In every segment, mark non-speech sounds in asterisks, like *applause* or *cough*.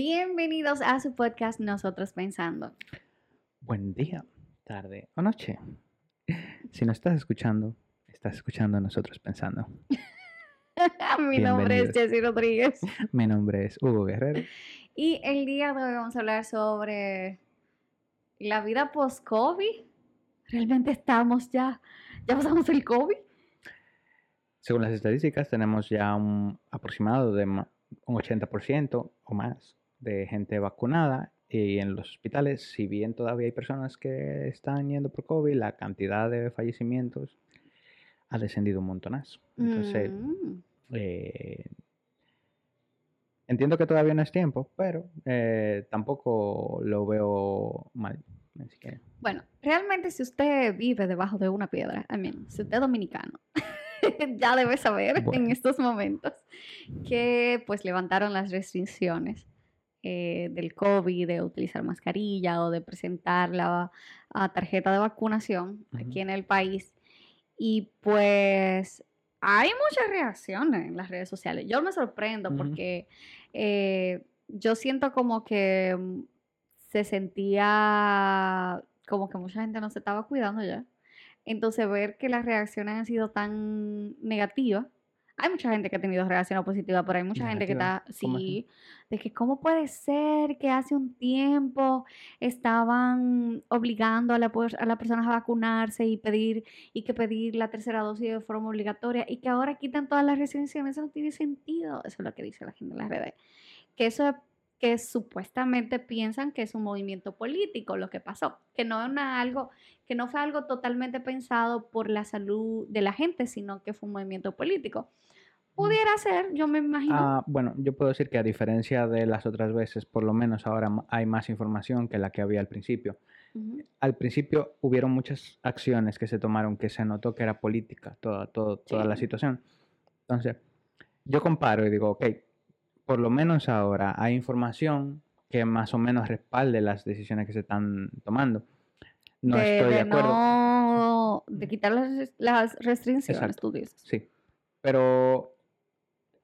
Bienvenidos a su podcast Nosotros Pensando. Buen día, tarde o noche. Si no estás escuchando, estás escuchando a Nosotros Pensando. *laughs* Mi nombre es. Jessy Rodríguez. Mi nombre es Hugo Guerrero. Y el día de hoy vamos a hablar sobre la vida post-COVID. ¿Realmente estamos ya? ¿Ya pasamos el COVID? Según las estadísticas, tenemos ya un aproximado de un 80% o más de gente vacunada. Y en los hospitales, si bien todavía hay personas que están yendo por COVID, la cantidad de fallecimientos ha descendido un montonazo. Entonces, Mm. Eh, entiendo que todavía no es tiempo, pero eh, tampoco lo veo mal. Así que, Bueno, realmente si usted vive debajo de una piedra, I mean, si usted es dominicano, *laughs* ya debe saber en estos momentos que pues levantaron las restricciones eh, del COVID, de utilizar mascarilla o de presentar la ah, tarjeta de vacunación aquí en el país. Y pues hay muchas reacciones en las redes sociales. Yo me sorprendo porque eh, yo siento como que mm, se sentía como que mucha gente no se estaba cuidando ya. Entonces, ver que las reacciones han sido tan negativas. Hay mucha gente que ha tenido reacciones positivas, pero hay mucha gente que está, sí, de que cómo puede ser que hace un tiempo estaban obligando a la, a las personas a vacunarse y pedir y que pedir la tercera dosis de forma obligatoria y que ahora quitan todas las restricciones. Eso no tiene sentido. Eso es lo que dice la gente en las redes. Que eso es que supuestamente piensan que es un movimiento político lo que pasó, que no una- algo que no fue algo totalmente pensado por la salud de la gente, sino que fue un movimiento político. Pudiera ser, yo me imagino. ah, bueno, yo puedo decir que a diferencia de las otras veces, por lo menos ahora hay más información que la que había al principio. Ujú. Al principio hubieron muchas acciones que se tomaron que se notó que era política toda, todo- toda la Sí. situación. Entonces, yo comparo y digo, ok, por lo menos ahora hay información que más o menos respalde las decisiones que se están tomando. No de, estoy de de acuerdo. no- de quitar las, res- las restricciones, Exacto. tú dices. Sí, pero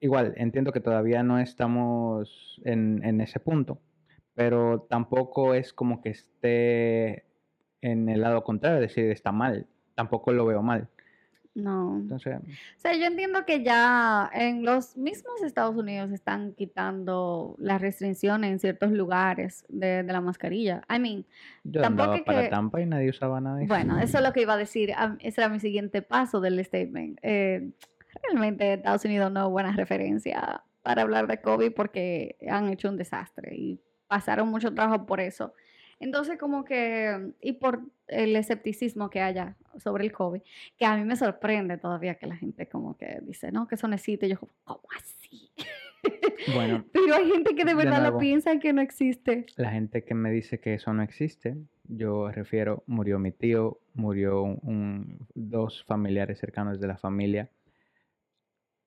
igual entiendo que todavía no estamos en, en ese punto, pero tampoco es como que esté en el lado contrario, es decir, está mal, tampoco lo veo mal. No. Entonces, O sea, yo entiendo que ya en los mismos Estados Unidos están quitando las restricciones en ciertos lugares de, de la mascarilla. I mean, yo Tampoco andaba es para que- Tampa y nadie usaba nada de eso. bueno, *laughs* eso es lo que iba a decir. am- Ese era mi siguiente paso del statement. Eh, realmente Estados Unidos no es buena referencia para hablar de COVID porque han hecho un desastre y pasaron mucho trabajo por eso. Entonces, como que, y por el escepticismo que haya sobre el COVID, que a mí me sorprende todavía que la gente como que dice, no, que eso no existe. Y yo como, ¿cómo así? *laughs* Bueno, Pero hay gente que de de verdad lo nuevo. piensa que no existe. la gente que me dice que eso no existe, yo refiero, murió mi tío, murió un- dos familiares cercanos de la familia.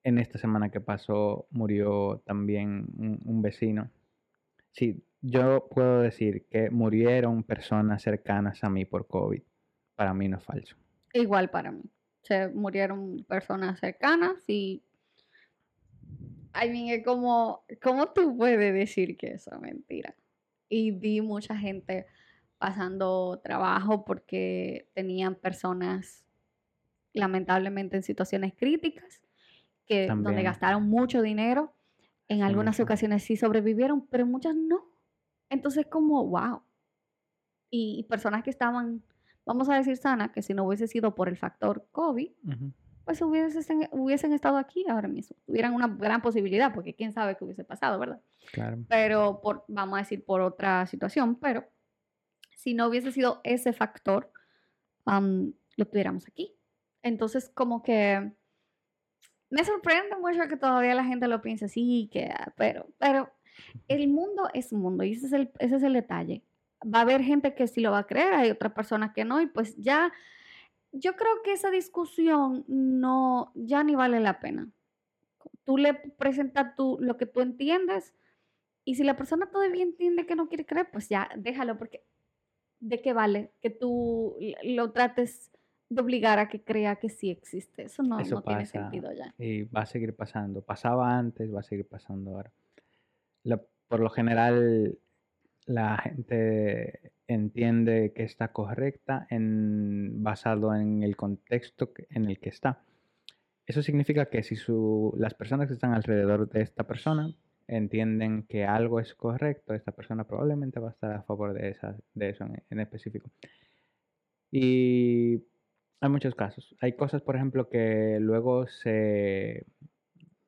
En esta semana que pasó murió también un, un vecino. Sí, yo puedo decir que murieron personas cercanas a mí por COVID. Para mí no es falso. Igual para mí. Se murieron personas cercanas y... I mean, es como, ¿cómo tú puedes decir que eso es mentira? Y vi mucha gente pasando trabajo porque tenían personas lamentablemente en situaciones críticas, que donde gastaron mucho dinero. En algunas mucho. ocasiones sí sobrevivieron, pero en muchas no. Entonces como, wow. Y, personas que estaban, vamos a decir sanas, que si no hubiese sido por el factor COVID, Ujú. pues hubiesen, hubiesen estado aquí ahora mismo. Tuvieran una gran posibilidad, porque quién sabe qué hubiese pasado, ¿verdad? Claro. Pero por, vamos a decir, por otra situación, pero si no hubiese sido ese factor, lo tuviéramos aquí. Entonces, como que me sorprende mucho que todavía la gente lo piense así, que, ah, pero, pero el mundo es mundo y ese es el, ese es el detalle. Va a haber gente que sí lo va a creer, hay otras personas que no, y pues ya, yo creo que esa discusión no, ya ni vale la pena. Tú le presentas tú lo que tú entiendes y si la persona todavía entiende que no quiere creer, pues ya déjalo, porque ¿de qué vale que tú lo trates de obligar a que crea que sí existe? Eso no, Eso no tiene sentido ya. y va a seguir pasando. Pasaba antes, va a seguir pasando ahora. Por lo general la gente entiende que está correcta en, basado en el contexto en el que está. Eso significa que si las personas que están alrededor de esta persona entienden que algo es correcto, esta persona probablemente va a estar a favor de, de eso en, específico. Y hay muchos casos. Hay cosas, por ejemplo, que luego se,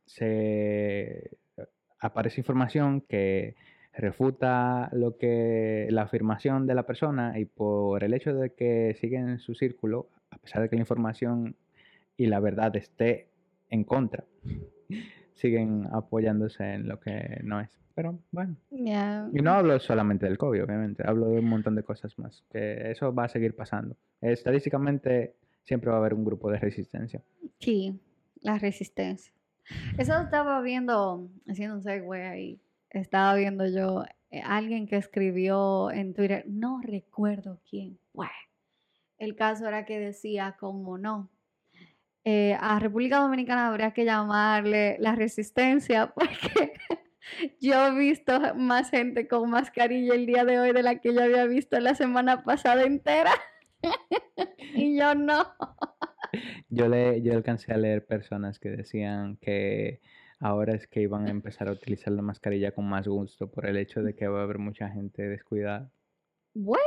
se aparece información que refuta lo que la afirmación de la persona y por el hecho de que siguen su círculo, a pesar de que la información y la verdad esté en contra, *laughs* siguen apoyándose en lo que no es. Pero bueno. Y no hablo solamente del COVID, obviamente, hablo de un montón de cosas más, que eso va a seguir pasando. Estadísticamente siempre va a haber un grupo de resistencia. Sí, la resistencia. Eso estaba viendo, haciendo un segue ahí, estaba viendo yo eh, alguien que escribió en Twitter, no recuerdo quién fue. El caso era que decía como no. Eh, a República Dominicana habría que llamarle la resistencia *laughs* porque yo he visto más gente con mascarilla el día de hoy de la que yo había visto la semana pasada entera. *laughs* y yo no. *laughs* yo, le, yo alcancé a leer personas que decían que ahora es que iban a empezar a utilizar la mascarilla con más gusto por el hecho de que va a haber mucha gente descuidada. ¿What?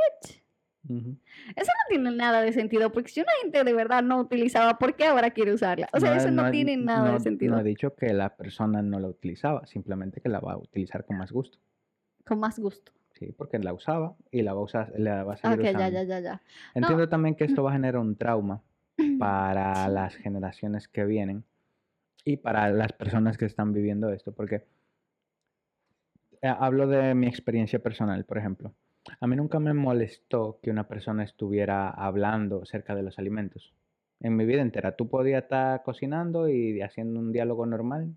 Eso no tiene nada de sentido, porque si una gente de verdad no utilizaba, ¿por qué ahora quiere usarla? O sea, eso no, tiene nada de sentido. No he dicho que la persona no la utilizaba, simplemente que la va a utilizar con más gusto. Con más gusto. Sí, porque la usaba y la va a usar, la va a seguir ya, ya, ya, ya. Entiendo también que esto va a generar un trauma para las generaciones que vienen y para las personas que están viviendo esto, porque eh, hablo de mi experiencia personal, por ejemplo. A mí nunca me molestó que una persona estuviera hablando acerca de los alimentos. En mi vida entera, tú podías estar cocinando y haciendo un diálogo normal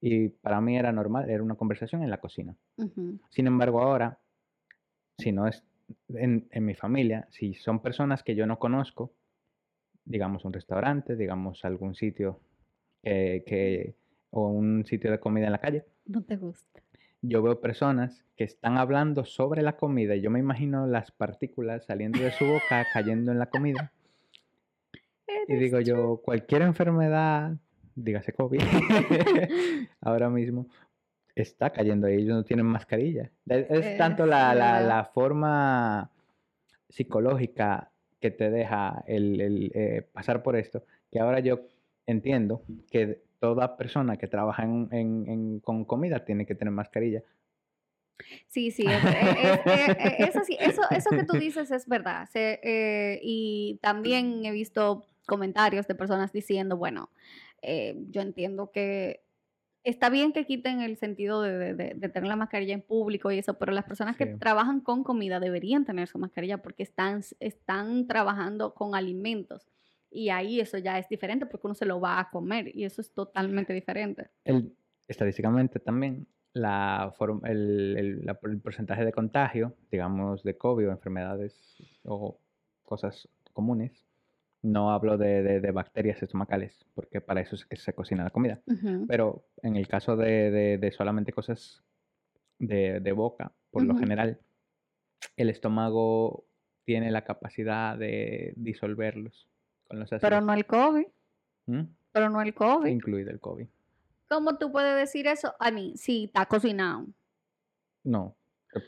y para mí era normal, era una conversación en la cocina. Sin embargo, ahora, si no es en, en mi familia, si son personas que yo no conozco, digamos un restaurante, digamos algún sitio que, o un sitio de comida en la calle. No te gusta. Yo veo personas que están hablando sobre la comida y yo me imagino las partículas saliendo de su boca *laughs* cayendo en la comida. y digo yo, cualquier enfermedad, dígase COVID, *laughs* *laughs* ahora mismo está cayendo ahí, ellos no tienen mascarilla. Es, tanto la, la, forma psicológica que te deja el, eh, pasar por esto, que ahora yo entiendo que toda persona que trabaja en, con comida tiene que tener mascarilla. Sí, sí, *laughs* es, así. Eso, eso que tú dices es verdad. Eh, y también he visto comentarios de personas diciendo, bueno, eh, yo entiendo que está bien que quiten el sentido de, tener la mascarilla en público y eso, pero las personas que trabajan con comida deberían tener su mascarilla porque están, están trabajando con alimentos. Y ahí eso ya es diferente porque uno se lo va a comer y eso es totalmente diferente. El, estadísticamente también, la el, el, porcentaje de contagio, digamos, de COVID o enfermedades o cosas comunes, no hablo de, de, bacterias estomacales, porque para eso es que se cocina la comida. Pero en el caso de, de solamente cosas de, boca, por lo general, el estómago tiene la capacidad de disolverlos. Pero no el COVID. ¿Mm? Pero no el COVID. Incluido el COVID. ¿Cómo tú puedes decir eso? A mí, sí, está cocinado. No.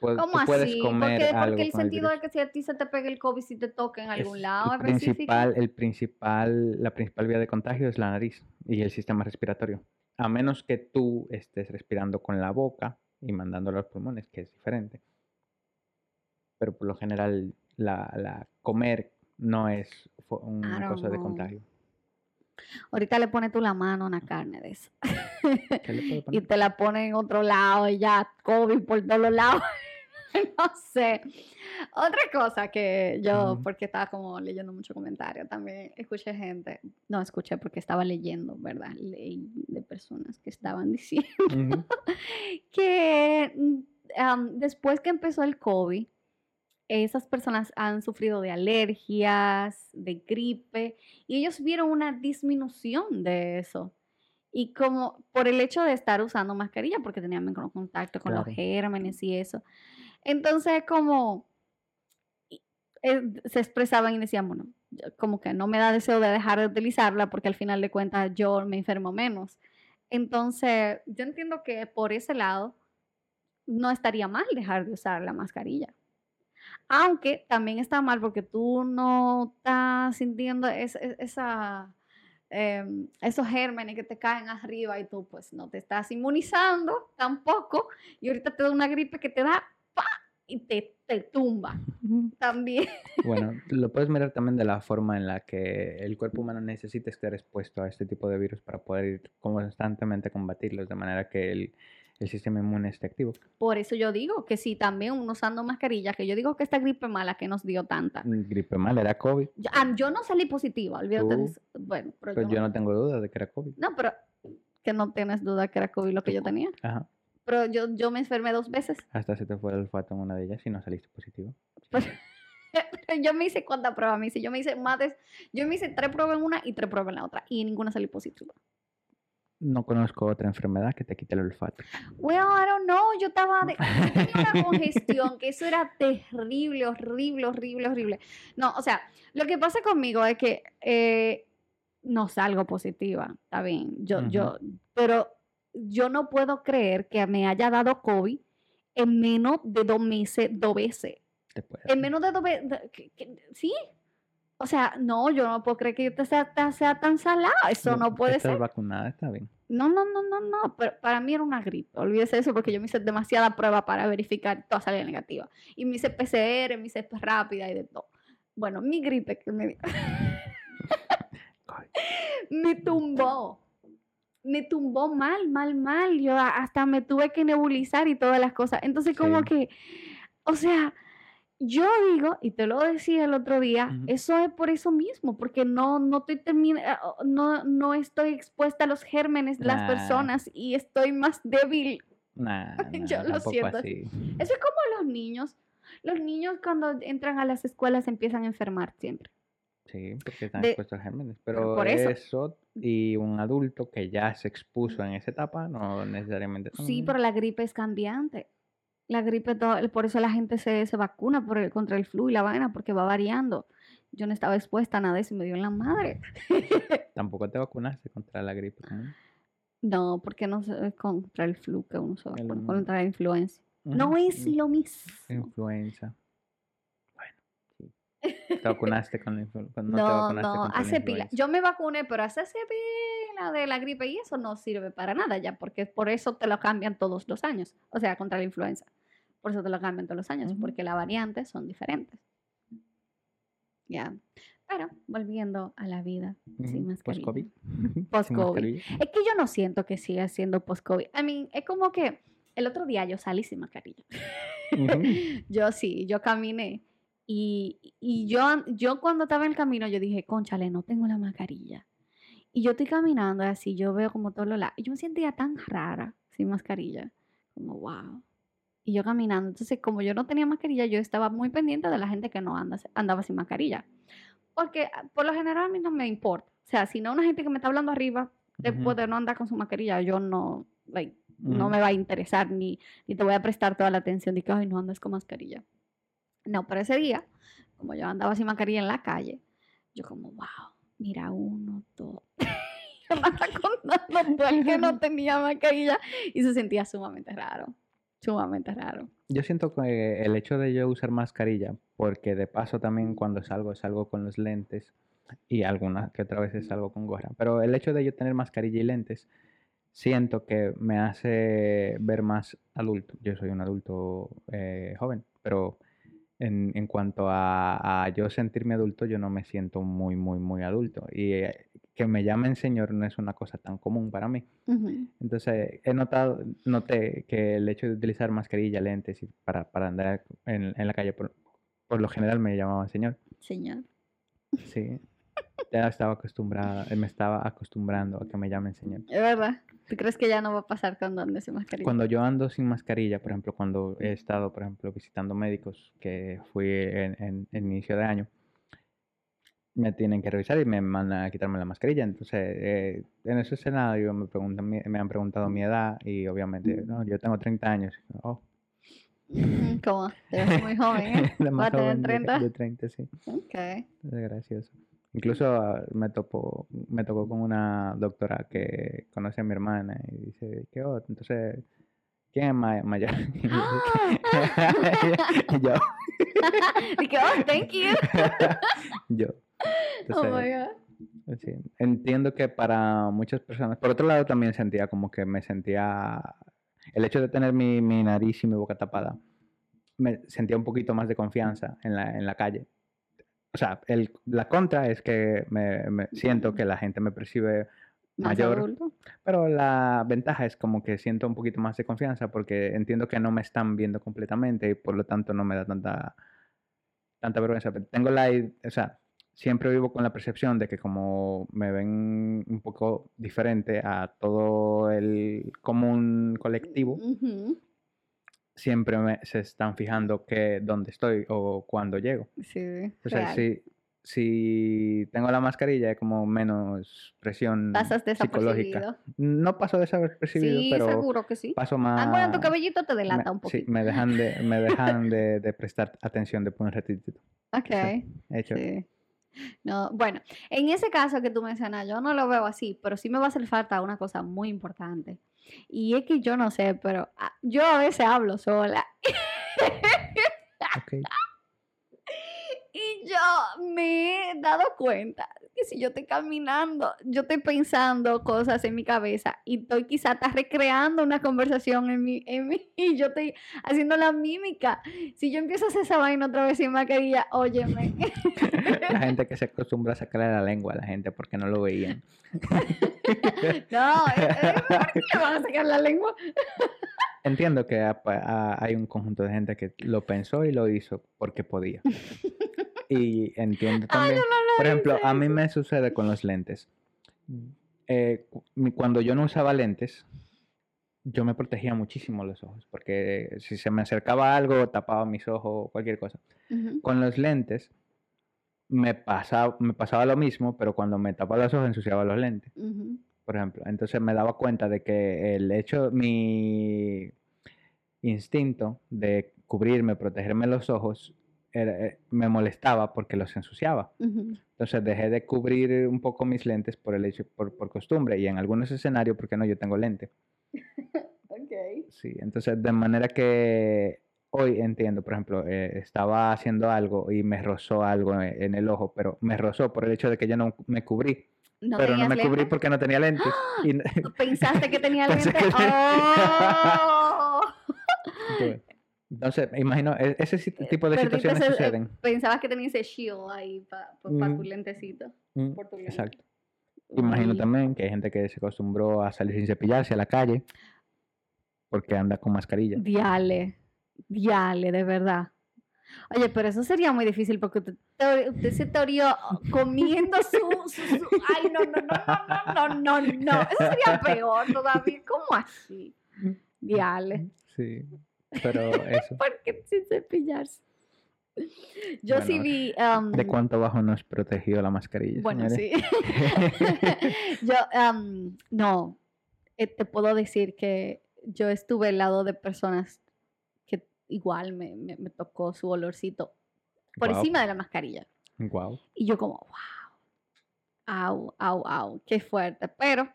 ¿Cómo así? porque, porque el sentido de que si a ti se te pegue el COVID, si te toca en algún lado el principal, el principal, la principal vía de contagio es la nariz y el sistema respiratorio. A menos que tú estés respirando con la boca y mandando los pulmones, que es diferente. Pero por lo general, la, la comer no es una cosa de contagio. Ahorita le pones tú la mano a una carne de eso. *laughs* y te la pones en otro lado y ya COVID por todos los lados. *laughs* no sé. Otra cosa que yo, porque estaba como leyendo mucho comentario, también escuché gente, no escuché porque estaba leyendo, ¿verdad? Leí de personas que estaban *laughs* diciendo que mm, después que empezó el COVID, esas personas han sufrido de alergias, de gripe, y ellos vieron una disminución de eso. Y como por el hecho de estar usando mascarilla, porque tenía menos contacto con los gérmenes y eso. Entonces, como eh, se expresaban y decían, bueno, como que no me da deseo de dejar de utilizarla porque al final de cuentas yo me enfermo menos. Entonces, yo entiendo que por ese lado no estaría mal dejar de usar la mascarilla. Aunque también está mal porque tú no estás sintiendo es- es- esa, em, esos gérmenes que te caen arriba y tú pues no te estás inmunizando tampoco. Y ahorita te da una gripe que te da ¡pa! Y te, te tumba también. *laughs* Bueno, lo puedes mirar también de la forma en la que el cuerpo humano necesita estar expuesto a este tipo de virus para poder ir constantemente combatirlos, de manera que el, el sistema inmune esté activo. Por eso yo digo que sí, también uno usando mascarilla, que yo digo que esta gripe mala que nos dio tanta. Gripe mal, era COVID, Yo, ah, yo no salí positiva, olvídate de eso. Bueno, pero pues yo, yo no tengo duda de que era COVID. no, pero que no tienes duda que era COVID lo que yo tenía. Ajá. Pero yo, yo me enfermé dos veces. Hasta se te fue el olfato en una de ellas y no saliste positivo. Pero *laughs* yo me hice cuántas pruebas me hice. Yo me hice más de, yo me hice tres pruebas en una y tres pruebas en la otra. Y ninguna salí positiva. No conozco otra enfermedad que te quite el olfato. Well, I don't know. Yo estaba de, yo *laughs* tenía una congestión, que eso era terrible, horrible, horrible, horrible. No, o sea, lo que pasa conmigo es que eh, no salgo positiva, está bien. Yo, yo, pero yo no puedo creer que me haya dado COVID en menos de dos meses, dos veces. En menos de dos veces, ¿sí? O sea, no, yo no puedo creer que yo te sea, sea tan salada. Eso no puede Estás ser. vacunada, está bien. No, no, no, no, no. Pero para mí era una gripe. Olvídese eso porque yo me hice demasiada prueba para verificar toda salida negativa. Y me hice PCR, me hice rápida y de todo. Bueno, mi gripe que me dio- *laughs* *laughs* me tumbó. Me tumbó mal, mal, mal. Yo hasta me tuve que nebulizar y todas las cosas. Entonces, como Sí. que, o sea, yo digo, y te lo decía el otro día, eso es por eso mismo, porque no, no estoy termina- no, no estoy expuesta a los gérmenes de las personas y estoy más débil. Nah, *laughs* Yo lo siento. así. Eso es como los niños. Los niños cuando entran a las escuelas empiezan a enfermar siempre. Sí, porque están De- expuestos a gérmenes. Pero por eso. eso. y un adulto que ya se expuso en esa etapa no necesariamente. Sí, pero la gripe es cambiante. La gripe, to- por eso la gente se, se vacuna por el, contra el flu y la vaina, porque va variando. Yo no estaba expuesta a nada y me dio en la madre. *laughs* Tampoco te vacunaste contra la gripe común. No, porque no se- es contra el flu que uno se vacuna, contra la influencia. No es lo mismo. Influenza. Te vacunaste con la influenza. No, te No, no, hace pila. Yo me vacuné, pero hace pila de la gripe y eso no sirve para nada ya, porque por eso te lo cambian todos los años. O sea, contra la influenza. Por eso te lo cambian todos los años, Ujú. porque las variantes son diferentes. Ya. Pero volviendo a la vida sin mascarilla. Post-COVID. *laughs* Sin Post-COVID. mascarilla. Es que yo no siento que siga siendo post-COVID. I mean, es como que el otro día yo salí sin mascarilla. Ujú. *laughs* Yo sí, yo caminé. Y, y yo, yo cuando estaba en el camino, yo dije, conchale, no tengo la mascarilla. Y yo estoy caminando así, yo veo como todos los lados. Y yo me sentía tan rara sin mascarilla. Como, wow. Y yo caminando. Entonces, como yo no tenía mascarilla, yo estaba muy pendiente de la gente que no anda, andaba sin mascarilla. Porque ah, por lo general a mí no me importa. O sea, si no una gente que me está hablando arriba, después Ujú. de no andar con su mascarilla, yo no, like, no Ujú. me va a interesar ni, ni te voy a prestar toda la atención de que, ay, no andas con mascarilla. No, pero ese día, como yo andaba sin mascarilla en la calle, yo como, wow, mira, uno, dos. *laughs* contando todo el que no *laughs* tenía mascarilla y se sentía sumamente raro, sumamente raro. Yo siento que el hecho de yo usar mascarilla, porque de paso también cuando salgo, salgo con los lentes y algunas que otra veces salgo con gorra, pero el hecho de yo tener mascarilla y lentes, siento que me hace ver más adulto. Yo soy un adulto eh, joven, pero en, en cuanto a, a yo sentirme adulto, yo no me siento muy, muy, muy adulto. Y eh, que me llamen señor no es una cosa tan común para mí. Entonces, he notado, noté que el hecho de utilizar mascarilla, lentes y para, para andar en, en la calle, por, por lo general me llamaban señor. Señor. Sí. Ya estaba acostumbrada, me estaba acostumbrando a que me llamen señor. Es verdad. ¿Tú crees que ya no va a pasar cuando andes sin mascarilla? Cuando yo ando sin mascarilla, por ejemplo, cuando he estado, por ejemplo, visitando médicos, que fui en, en- en inicio de año, me tienen que revisar y me mandan a quitarme la mascarilla. Entonces, eh, en ese escenario me, preguntan, me han preguntado mi edad y obviamente, no, yo tengo 30 años. Oh, ¿Cómo? Te ves muy *laughs* joven, ¿eh? la ¿Vas más a tener joven de- 30? de 30, sí. Ok. Es gracioso. Incluso me topó, me tocó con una doctora que conoce a mi hermana y dice, ¿qué onda? Entonces, ¿quién es ma- mayor? *laughs* Y yo, Dije, *laughs* *laughs* oh, thank you. yo. Oh my God. sí, entiendo que para muchas personas, por otro lado también sentía como que me sentía, el hecho de tener mi, mi nariz y mi boca tapada, me sentía un poquito más de confianza en la, en la calle. O sea, el, la contra es que me, me siento que la gente me percibe mayor, adulto. pero la ventaja es como que siento un poquito más de confianza porque entiendo que no me están viendo completamente y por lo tanto no me da tanta, tanta vergüenza. Tengo la, o sea, siempre vivo con la percepción de que como me ven un poco diferente a todo el común colectivo, siempre me- se están fijando que dónde estoy o cuándo llego. Sí, O sea, real. si, si tengo la mascarilla hay como menos presión Pasas psicológica. No paso desapercibido, Sí, pero seguro que sí. paso más... Ah, bueno, tu cabellito te delata me- un poquito. Sí, me dejan de, me *laughs* dejan de, de prestar atención de un ratito. Ok. He hecho, Sí. No, bueno, en ese caso que tú mencionas, yo no lo veo así, pero sí me va a hacer falta una cosa muy importante. Y es que yo no sé, pero ah, yo a veces hablo sola ok. Yo me he dado cuenta que si yo estoy caminando, yo estoy pensando cosas en mi cabeza y estoy quizá hasta recreando una conversación en mi, en mi, *laughs* y yo estoy haciendo la mímica. Si yo empiezo a hacer esa vaina otra vez sin mascarilla, óyeme. *laughs* La gente que se acostumbra a sacarle la lengua a la gente porque no lo veían. *laughs* No, ¿por qué le van a sacar la lengua? Entiendo que ha- ha- hay un conjunto de gente que lo pensó y lo hizo porque podía. Y entiendo Ah, también, no por ejemplo, a mí me sucede con los lentes. Eh, cuando yo no usaba lentes, yo me protegía muchísimo los ojos, porque si se me acercaba algo, tapaba mis ojos, cualquier cosa. Con los lentes me pasaba, me pasaba lo mismo, pero cuando me tapaba los ojos ensuciaba los lentes, por ejemplo. Entonces me daba cuenta de que el hecho, mi instinto de cubrirme, protegerme los ojos, era- eh, me molestaba porque los ensuciaba. Entonces dejé de cubrir un poco mis lentes por el hecho, por, por costumbre y en algunos escenarios, porque no, yo tengo lente. *laughs* Ok. Sí, entonces de manera que hoy entiendo, por ejemplo, eh, estaba haciendo algo y me rozó algo en, en el ojo, pero me rozó por el hecho de que yo no me cubrí, ¿No pero no me cubrí porque no tenía lentes. *gasps* Y ¿Pensaste que tenía *laughs* lentes? que- ¡Oh! *laughs* Entonces, imagino, e- ese tipo de situaciones ese- eh, suceden. Pensabas que tenía ese shield ahí para tu Mm. lentecito. Mm, por tu lente. Exacto. Imagino también que hay gente que se acostumbró a salir sin cepillarse a la calle porque anda con mascarilla. Diale, diale, de verdad. Oye, pero eso sería muy difícil porque usted, te- usted se teoría comiendo su, su- su- Ay, no, no, no, no, no, no, no, no. Eso sería peor todavía. ¿Cómo así? Diale. Sí, pero eso. *laughs* Porque sin cepillarse. Yo sí vi. um, ¿De cuánto bajo nos protegió la mascarilla? Bueno, señores? sí. *laughs* *laughs* yo, am, no, eh, te puedo decir que yo estuve al lado de personas que igual me, me- me tocó su olorcito por encima de la mascarilla. guau. Y yo como, wow, au, au, au, qué fuerte. Pero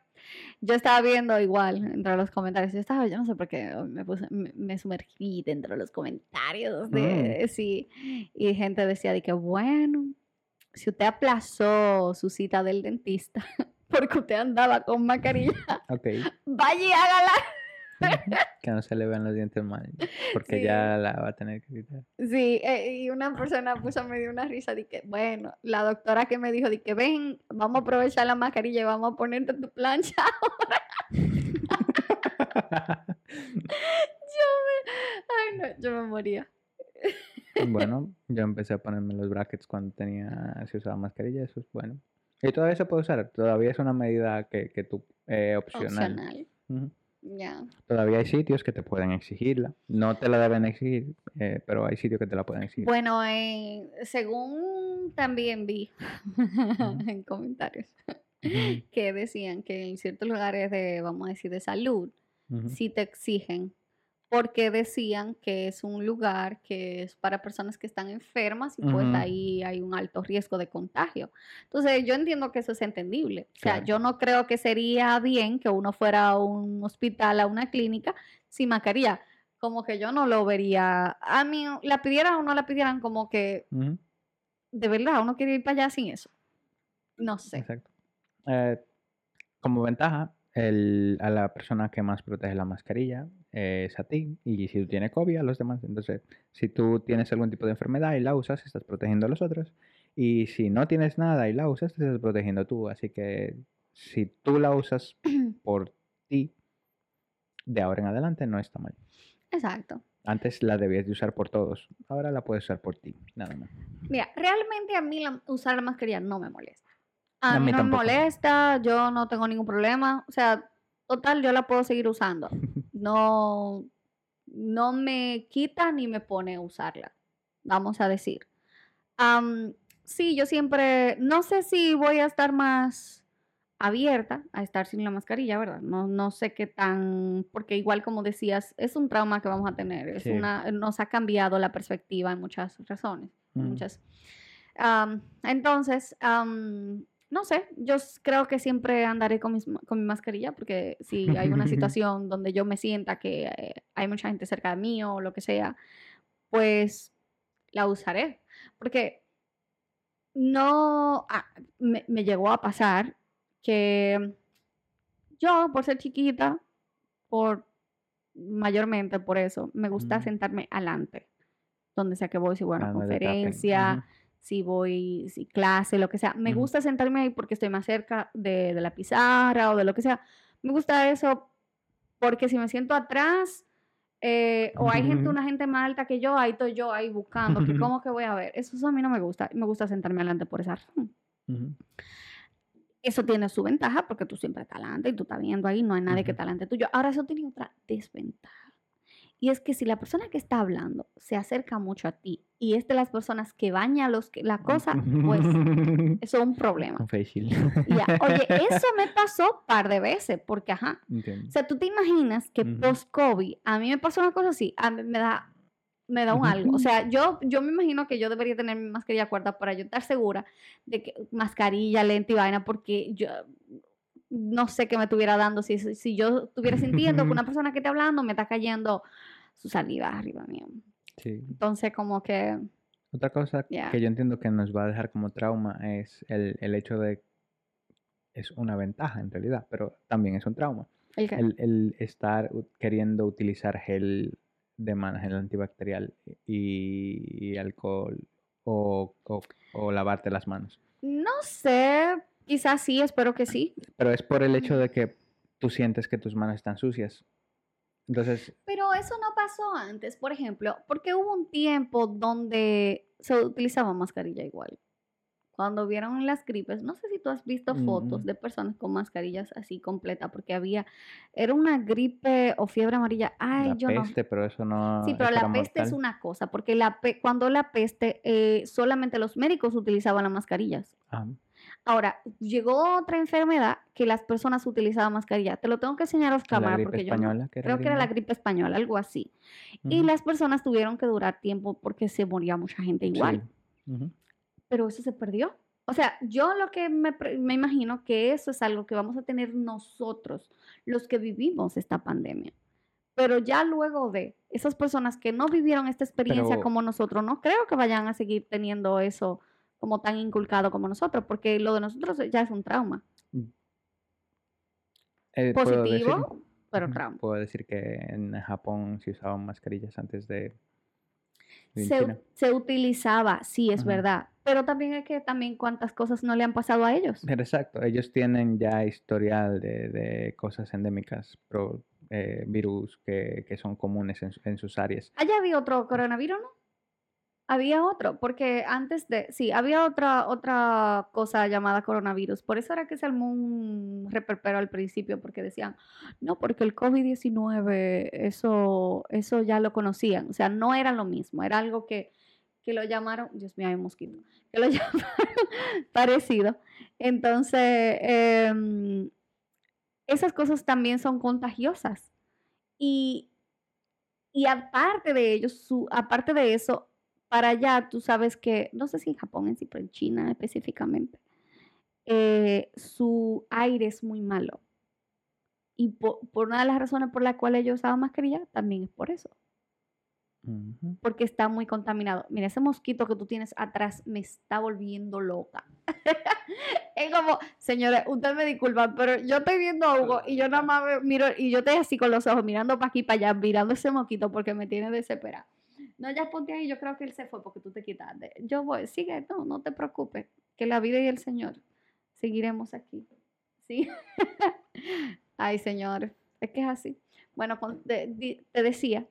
yo estaba viendo igual entre los comentarios. Yo estaba, yo no sé por qué me, puse, me, me sumergí dentro de los comentarios de sí. Y gente decía de que, bueno, si usted aplazó su cita del dentista *laughs* porque usted andaba con mascarilla, vaya y hágala. *laughs* que no se le vean los dientes mal. Porque Sí. ya la va a tener que quitar. Sí, eh, y una persona puso, me dio una risa de que, bueno, la doctora que me dijo de que ven, vamos a aprovechar la mascarilla y vamos a ponerte tu plancha. *laughs* yo me, ay no, yo me moría. *laughs* bueno, yo empecé a ponerme los brackets cuando tenía, si usaba mascarilla, eso es bueno. Y todavía se puede usar, todavía es una medida que, que tú, eh, opcional. Opcional. Ya. Todavía hay sitios que te pueden exigirla. No te la deben exigir, eh, pero hay sitios que te la pueden exigir. Bueno, eh, según también vi *laughs* en comentarios que decían que en ciertos lugares de, vamos a decir, de salud, ujú. sí te exigen, porque decían que es un lugar que es para personas que están enfermas y pues ahí hay un alto riesgo de contagio. Entonces, yo entiendo que eso es entendible. O sea, Claro. yo no creo que sería bien que uno fuera a un hospital, a una clínica sin mascarilla. Como que yo no lo vería. A mí, la pidieran o no la pidieran, como que de verdad uno quiere ir para allá sin eso. No sé. Exacto. Eh, como ventaja, el- a la persona que más protege la mascarilla es a ti. Y si tú tienes COVID, a los demás. Entonces, si tú tienes algún tipo de enfermedad y la usas, estás protegiendo a los otros. Y si no tienes nada y la usas, te estás protegiendo tú. Así que si tú la usas *clears throat* por ti, de ahora en adelante no está mal. Exacto. Antes la debías de usar por todos. Ahora la puedes usar por ti. Nada más. Mira, realmente a mí la- usar la mascarilla no me molesta. A, A mí mí no me molesta, yo no tengo ningún problema. O sea, total, yo la puedo seguir usando. *laughs* No, no me quita ni me pone a usarla, vamos a decir. Sí, yo siempre, no sé si voy a estar más abierta a estar sin la mascarilla, ¿verdad? No, no sé qué tan, porque igual como decías, es un trauma que vamos a tener, es Sí. una, nos ha cambiado la perspectiva en muchas razones, Mm. muchas. Entonces, no sé, yo creo que siempre andaré con, mis con mi mascarilla porque si hay una *laughs* situación donde yo me sienta que eh, hay mucha gente cerca de mí o lo que sea, pues la usaré. Porque no, ah, me, me llegó a pasar que yo, por ser chiquita, por mayormente por eso, me gusta sentarme adelante, donde sea que voy, si voy a una Ah, conferencia. Si voy, si clase, lo que sea. Me gusta sentarme ahí porque estoy más cerca de, de la pizarra o de lo que sea. Me gusta eso porque si me siento atrás eh, o hay gente, una gente más alta que yo, ahí estoy yo ahí buscando, que *laughs* cómo que voy a ver. Eso, a mí no me gusta. Me gusta sentarme adelante por esa razón. Eso tiene su ventaja porque tú siempre estás adelante y tú estás viendo ahí, no hay nadie que está adelante tuyo. Ahora eso tiene otra desventaja. Y es que si la persona que está hablando se acerca mucho a ti y es de las personas que baña los que, la cosa, pues eso *laughs* es un problema. Ya, Oye, eso me *laughs* pasó un par de veces porque, ajá, o sea, tú te imaginas que post-COVID a mí me pasó una cosa así, a mí me da, me da un algo. O sea, yo, yo me imagino que yo debería tener mi mascarilla cuarta para yo estar segura de que mascarilla, lente y vaina, porque yo no sé qué me estuviera dando si si yo estuviera sintiendo que una *laughs* persona que está hablando me está cayendo su saliva arriba mío. Sí. Entonces, como que, Otra cosa que yo entiendo que nos va a dejar como trauma es el, el hecho de es una ventaja en realidad, pero también es un trauma. el El, el estar queriendo utilizar gel de mano, gel antibacterial y, y alcohol o, o- o lavarte las manos. no sé, quizás sí, espero que sí. Pero es por el hecho de que tú sientes que tus manos están sucias. Entonces, Pero eso no pasó antes, por ejemplo, porque hubo un tiempo donde se utilizaba mascarilla igual. Cuando vieron las gripes, no sé si tú has visto fotos Mm. de personas con mascarillas así completa, porque había, era una gripe o fiebre amarilla. Ay, la yo no. peste, pero eso no. Sí, pero la peste es una cosa, porque la pe- cuando la peste, eh, solamente los médicos utilizaban las mascarillas. Ajá. Ahora, llegó otra enfermedad que las personas utilizaban mascarilla. Te lo tengo que enseñar off La cámara gripe porque yo española, creo que era la gripe española, algo así. Y las personas tuvieron que durar tiempo porque se moría mucha gente igual. Sí. Pero eso se perdió. O sea, yo lo que me, me imagino que eso es algo que vamos a tener nosotros, los que vivimos esta pandemia. Pero ya luego de esas personas que no vivieron esta experiencia Pero- como nosotros, no creo que vayan a seguir teniendo eso como tan inculcado como nosotros, porque lo de nosotros ya es un trauma. Eh, puedo decir- Positivo, pero trauma. Puedo decir que en Japón se usaban mascarillas antes de, se, se utilizaba, sí, es Ajá. verdad. Pero también es que también cuántas cosas no le han pasado a ellos. Pero exacto, ellos tienen ya historial de, de cosas endémicas, pro, eh, virus que, que son comunes en sus áreas. Allá había otro coronavirus, ¿no? Había otro, porque antes de, sí, había otra, otra cosa llamada coronavirus. Por eso era que se armó un reperpero al principio, porque decían, no, porque el COVID-19, eso, eso ya lo conocían. O sea, no era lo mismo, era algo que, que lo llamaron, Dios mío, hay mosquito, *laughs* que lo llamaron parecido. Entonces, em, esas cosas también son contagiosas. Y, y aparte de ello, su, aparte de eso, para allá tú sabes que, no sé si en Japón en sí, pero en China específicamente, eh, su aire es muy malo. Y por, una de las razones por las cuales ellos usaban mascarilla también es por eso. Porque está muy contaminado. Mira, ese mosquito que tú tienes atrás me está volviendo loca. *laughs* es como, señores, usted me disculpa, pero yo estoy viendo a Hugo y yo nada más miro y yo estoy así con los ojos mirando para aquí para allá, mirando ese mosquito porque me tiene desesperada. No, ya ponte ahí, yo creo que él se fue porque tú te quitaste. Yo voy, sigue, no, no te preocupes, que la vida y el Señor seguiremos aquí. ¿Sí? *laughs* Ay, Señor, es que es así. Bueno, te, decía,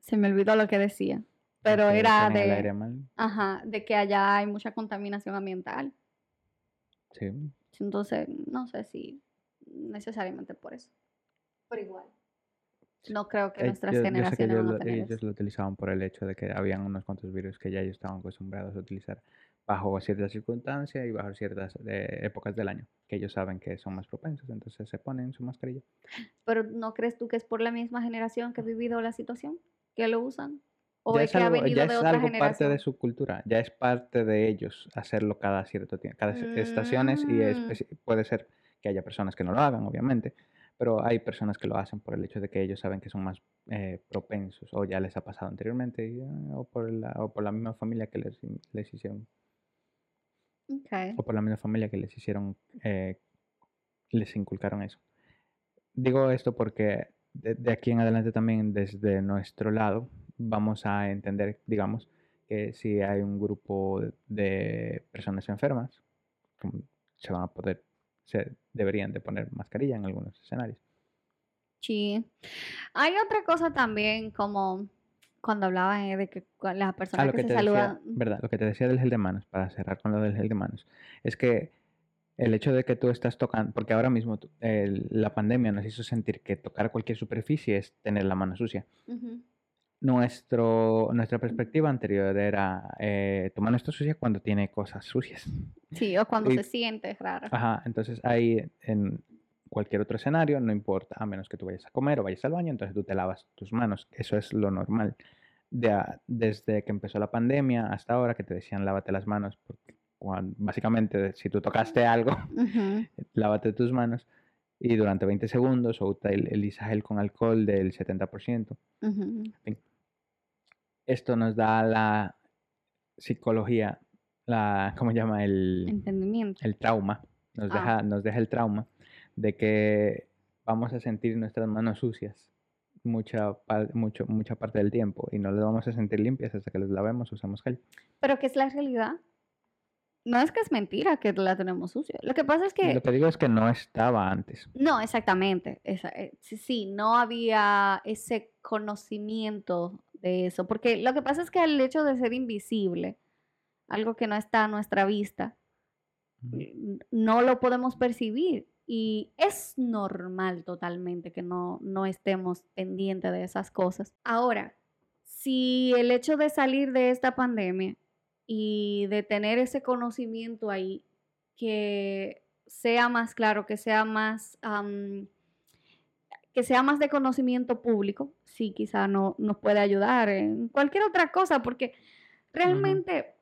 se me olvidó lo que decía, pero era de, ajá, de que allá hay mucha contaminación ambiental. Sí. Entonces, no sé si necesariamente por eso, pero igual. No creo que eh, nuestras generaciones ellos, lo utilizaban por el hecho de que habían unos cuantos virus que ya ellos estaban acostumbrados a utilizar bajo ciertas circunstancias y bajo ciertas eh, épocas del año, que ellos saben que son más propensos, entonces se ponen su mascarilla. Pero ¿no crees tú que es por la misma generación que ha vivido la situación que lo usan? ¿O es, que ha venido ya de es otra algo generación? parte de su cultura, ya es parte de ellos hacerlo cada cierto tiempo, cada estaciones y mm. puede ser que haya personas que no lo hagan, obviamente, pero hay personas que lo hacen por el hecho de que ellos saben que son más eh, propensos o ya les ha pasado anteriormente ah, o, por la, o por la misma familia que les, les hicieron. O por la misma familia que les hicieron, eh, les inculcaron eso. Digo esto porque de, aquí en adelante también desde nuestro lado vamos a entender, digamos, que si hay un grupo de personas enfermas, se van a poder se deberían de poner mascarilla en algunos escenarios. Sí. Hay otra cosa también como cuando hablaba eh, de que las ah, personas que, se saludan. verdad, lo que te decía del gel de manos, para cerrar con lo del gel de manos, es que el hecho de que tú estás tocando, porque ahora mismo la pandemia nos hizo sentir que tocar cualquier superficie es tener la mano sucia. Nuestro, nuestra perspectiva anterior era eh, tu mano está sucia cuando tiene cosas sucias. Sí, o cuando se siente raro. Ajá, entonces ahí en cualquier otro escenario, no importa, a menos que tú vayas a comer o vayas al baño, entonces tú te lavas tus manos, eso es lo normal. De, desde que empezó la pandemia hasta ahora que te decían lávate las manos, porque básicamente si tú tocaste algo, *laughs* lávate tus manos y durante 20 segundos o el, el isagel con alcohol del 70%. Esto nos da la psicología, la, ¿cómo se llama? El entendimiento. El trauma. Nos, ah. deja, nos deja el trauma de que vamos a sentir nuestras manos sucias mucha, mucho, mucha parte del tiempo y no las vamos a sentir limpias hasta que las lavemos, usamos gel. Pero ¿qué es la realidad? No es que es mentira que la tenemos sucia. Lo que pasa es que... Lo que digo es que no estaba antes. No, exactamente. Eh, sí, no había ese conocimiento de eso. Porque lo que pasa es que el hecho de ser invisible, algo que no está a nuestra vista, no lo podemos percibir. Y es normal totalmente que no, no estemos pendientes de esas cosas. Ahora, si el hecho de salir de esta pandemia y de tener ese conocimiento ahí que sea más claro, que sea más, que sea más de conocimiento público, sí, quizá no, nos puede ayudar en cualquier otra cosa, porque realmente...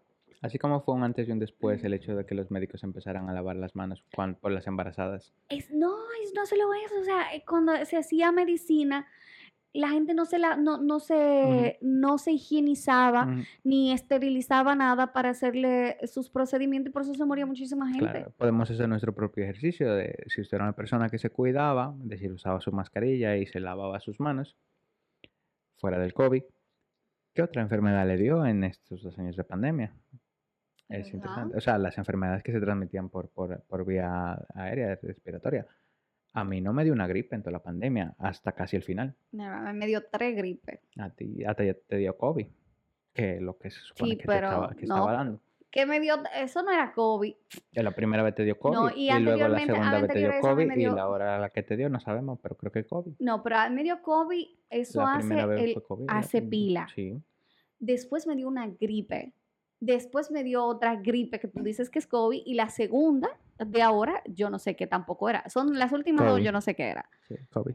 Así como fue un antes y un después el hecho de que los médicos empezaran a lavar las manos por las embarazadas. Es, no, es, no solo eso, o sea, cuando se hacía medicina, la gente no se, la, no, no se, no se higienizaba ni esterilizaba nada para hacerle sus procedimientos y por eso se moría muchísima gente. Claro, podemos hacer nuestro propio ejercicio de si usted era una persona que se cuidaba, es decir, usaba su mascarilla y se lavaba sus manos fuera del COVID. ¿Qué otra enfermedad le dio en estos dos años de pandemia? Es interesante. O sea, las enfermedades que se transmitían por, por, por vía aérea, respiratoria. A mí no me dio una gripe en toda la pandemia, hasta casi el final. No, me dio tres gripes. A ti, te dio COVID. que lo que se supone Sí, que, te estaba, que no. estaba dando. Que me dio, eso no era COVID. La primera vez te dio COVID y y, luego la segunda vez te dio a a COVID y la hora la que te dio no sabemos, pero creo que COVID. No, pero a- me dio COVID, eso La hace, el, fue COVID. hace pila. Sí. Después me dio una gripe. Después me dio otra gripe que tú dices que es COVID. Y la segunda de ahora, yo no sé qué tampoco era. Son las últimas dos, yo no sé qué era. Sí, COVID.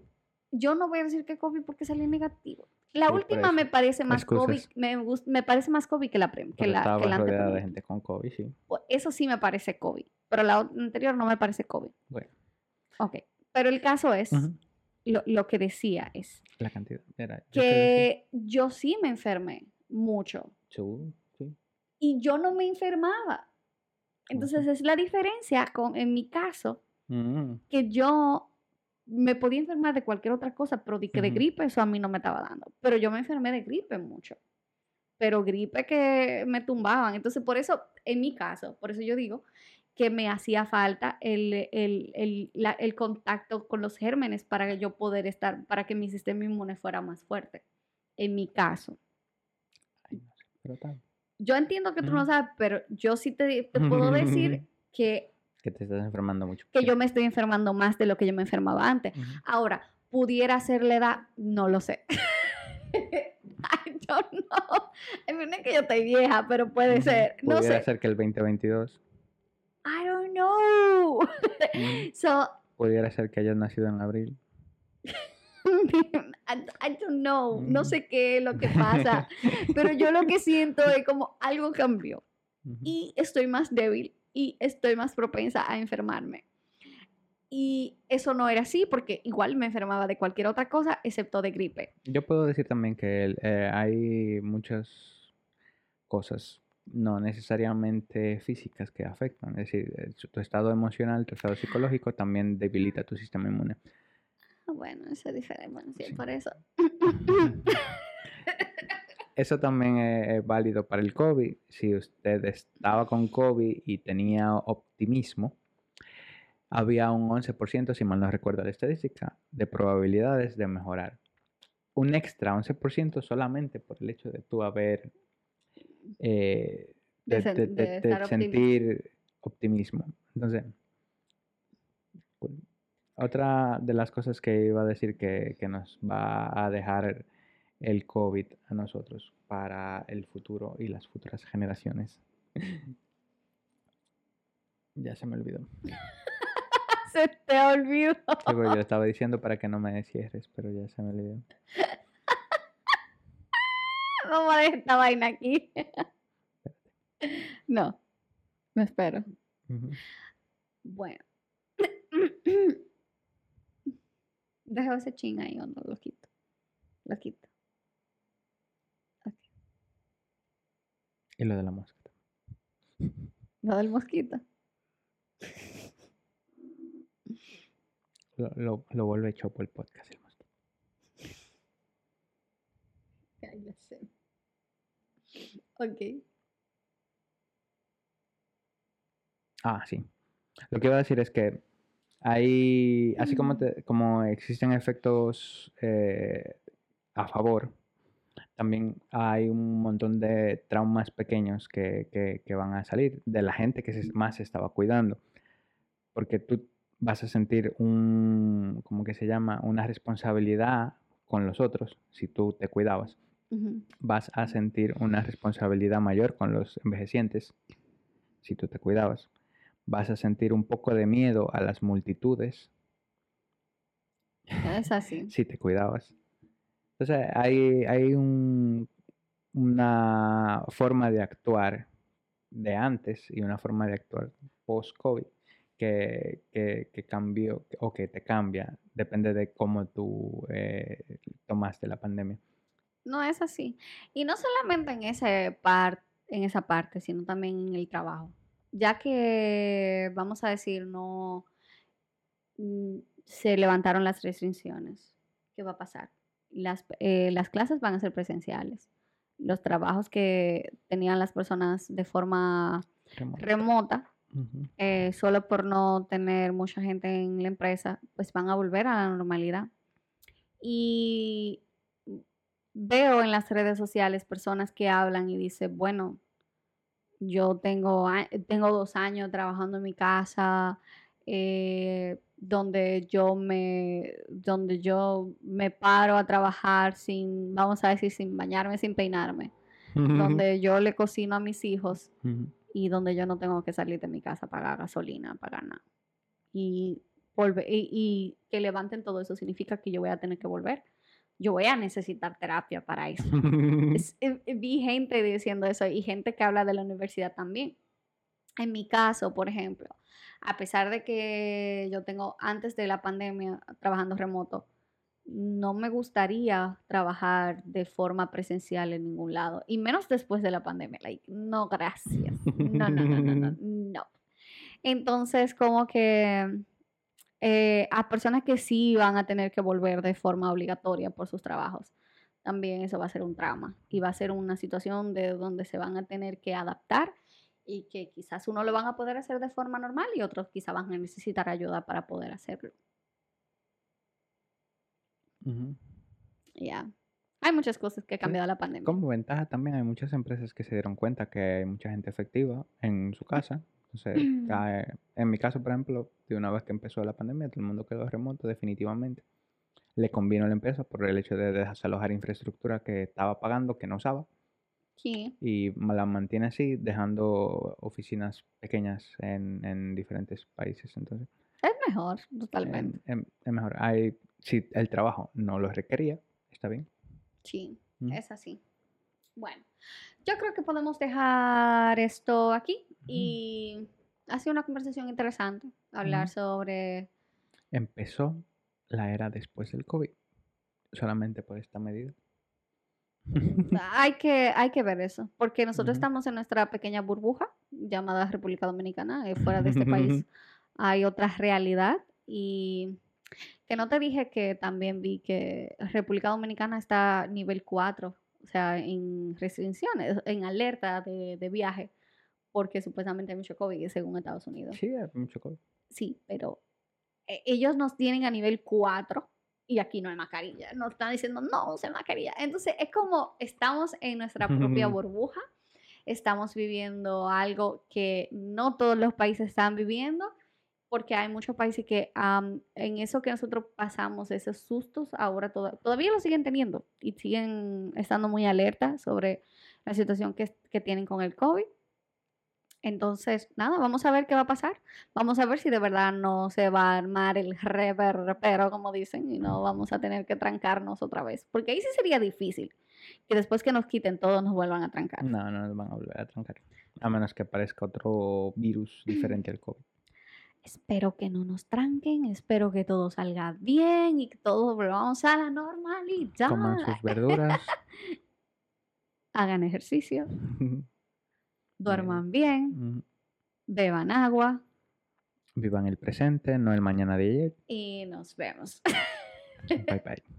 Yo no voy a decir que COVID porque salí negativo. La Sí, última me parece más COVID, me, me parece más COVID que la, prim- que la, que la rodeada de gente con COVID, sí. Eso sí me parece COVID, pero la anterior no me parece COVID. Bueno. Ok, pero el caso es, lo, lo que decía es La cantidad. Era, yo que yo sí me enfermé mucho. Y yo no me enfermaba. Entonces es la diferencia con, en mi caso, Mm, que yo me podía enfermar de cualquier otra cosa, pero de que gripe eso a mí no me estaba dando. Pero yo me enfermé de gripe mucho. Pero gripe que me tumbaban. Entonces, por eso, en mi caso, por eso yo digo que me hacía falta el, el, el, la- el contacto con los gérmenes para yo poder estar, para que mi sistema inmune fuera más fuerte. En mi caso. ay, pero tal. Yo entiendo que tú no sabes, pero yo sí te, te puedo decir *laughs* que, Que te estás enfermando mucho. que sí. yo me estoy enfermando más de lo que yo me enfermaba antes. Ahora, ¿pudiera ser la edad? No lo sé. I don't know. I mean, es que yo estoy vieja, pero puede ser. No Pudiera sé. ser que el 2022. I don't know. *laughs* So, Pudiera ser que hayas nacido en abril. *laughs* I, I don't know. No Ujú. sé qué es lo que pasa. *laughs* Pero yo lo que siento es como algo cambió. Y estoy más débil y estoy más propensa a enfermarme. Y eso no era así porque igual me enfermaba de cualquier otra cosa excepto de gripe. Yo puedo decir también que eh, hay muchas cosas, no necesariamente físicas, que afectan. Es decir, eh, tu estado emocional, tu estado psicológico también debilita tu sistema inmune. Ah, Bueno, eso es diferente. Bueno, sí, Sí. por eso. *laughs* Eso también es, válido para el COVID. Si usted estaba con COVID y tenía optimismo, había un 11%, si mal no recuerdo la estadística, de probabilidades de mejorar. Un extra 11% solamente por el hecho de tú haber eh, De sentir optimismo. Entonces. Otra de las cosas que iba a decir que, que nos va a dejar el COVID a nosotros para el futuro y las futuras generaciones. *laughs* ya se me olvidó. *laughs* Se te olvidó. Sí, yo estaba diciendo para que no me cierres, pero ya se me olvidó. *laughs* Vamos a dejar esta vaina aquí. No, me espero. Bueno. *clears throat* Deja ese ching ahí o no lo quito. Lo quito. Y lo de la mosca. *laughs* Lo del mosquito. Lo, lo, lo vuelve chopo el podcast. el mosquito. *laughs* Ay, ya sé. Ok. Ah, sí. Lo que iba a decir es que hay, así como, te- como existen efectos eh, a favor, también hay un montón de traumas pequeños que, que- que van a salir de la gente que se- más se estaba cuidando. Porque tú vas a sentir un, ¿cómo que se llama? Una responsabilidad con los otros si tú te cuidabas. Vas a sentir una responsabilidad mayor con los envejecientes si tú te cuidabas. Vas a sentir un poco de miedo a las multitudes Es así. *laughs* si te cuidabas. Entonces hay, hay un- una forma de actuar de antes y una forma de actuar post-COVID que, que, que cambió o que te cambia, depende de cómo tú eh, tomaste la pandemia. No es así. Y no solamente en ese par, en esa parte, sino también en el trabajo. Ya que, vamos a decir, no mm, se levantaron las restricciones. ¿Qué va a pasar? Las, eh, las clases van a ser presenciales. Los trabajos que tenían las personas de forma Remoto. remota, Ujú. eh, solo por no tener mucha gente en la empresa, pues van a volver a la normalidad. Y veo en las redes sociales personas que hablan y dicen, bueno, yo tengo, tengo dos años trabajando en mi casa, eh, donde yo me donde yo me paro a trabajar sin, vamos a decir, sin bañarme, sin peinarme, donde yo le cocino a mis hijos y donde yo no tengo que salir de mi casa a pagar gasolina, pagar nada. Y, y, y que levanten todo eso significa que yo voy a tener que volver yo voy a necesitar terapia para eso. *laughs* Eh, eh, vi gente diciendo eso y gente que habla de la universidad también. En mi caso, por ejemplo, a pesar de que yo tengo antes de la pandemia trabajando remoto, no me gustaría trabajar de forma presencial en ningún lado, y menos después de la pandemia. Like, no, gracias. No, no, no, no, no, *laughs* no. Entonces, como que eh, a personas que sí van a tener que volver de forma obligatoria por sus trabajos. También eso va a ser un trauma y va a ser una situación de donde se van a tener que adaptar y que quizás uno lo van a poder hacer de forma normal y otros quizás van a necesitar ayuda para poder hacerlo. Ya. Hay muchas cosas que ha cambiado la pandemia. Como ventaja también hay muchas empresas que se dieron cuenta que hay mucha gente efectiva en su casa entonces, *clears throat* en mi caso, por ejemplo, de una vez que empezó la pandemia, todo el mundo quedó remoto definitivamente. Le convino a la empresa por el hecho de desalojar infraestructura que estaba pagando, que no usaba. Sí. Y la mantiene así, dejando oficinas pequeñas en, diferentes países. Entonces, es mejor, totalmente. es mejor. Hay, si el trabajo no lo requería, está bien. Sí, es así. Bueno, yo creo que podemos dejar esto aquí y ha sido una conversación interesante hablar sobre... Empezó la era después del COVID, solamente por esta medida. *laughs* hay, que, hay que ver eso, porque nosotros estamos en nuestra pequeña burbuja llamada República Dominicana, y fuera de este país. *laughs* *laughs* Hay otra realidad y que no te dije que también vi que República Dominicana está nivel 4 o sea, en restricciones, en alerta de, de viaje, porque supuestamente hay mucho COVID según Estados Unidos. Sí, hay mucho COVID. Sí, pero e, ellos nos tienen a nivel 4 y aquí no hay mascarilla. Nos están diciendo, no use mascarilla. Entonces, es como estamos en nuestra propia *laughs* burbuja, estamos viviendo algo que no todos los países están viviendo porque hay muchos países que en eso que nosotros pasamos, esos sustos, ahora todavía lo siguen teniendo y siguen estando muy alerta sobre la situación que, que, tienen con el COVID. Entonces, nada, vamos a ver qué va a pasar. Vamos a ver si de verdad no se va a armar el reverbero, como dicen, y no vamos a tener que trancarnos otra vez. Porque ahí sí sería difícil que después que nos quiten todo nos vuelvan a trancar. No, no nos van a volver a trancar. A menos que aparezca otro virus diferente al COVID. Espero que no nos tranquen, espero que todo salga bien y que todos volvamos a la normalidad. Coman sus *laughs* verduras. Hagan ejercicio. *laughs* duerman bien. Beban agua. Vivan el presente, no el mañana de ayer. Y nos vemos. bye bye. *laughs*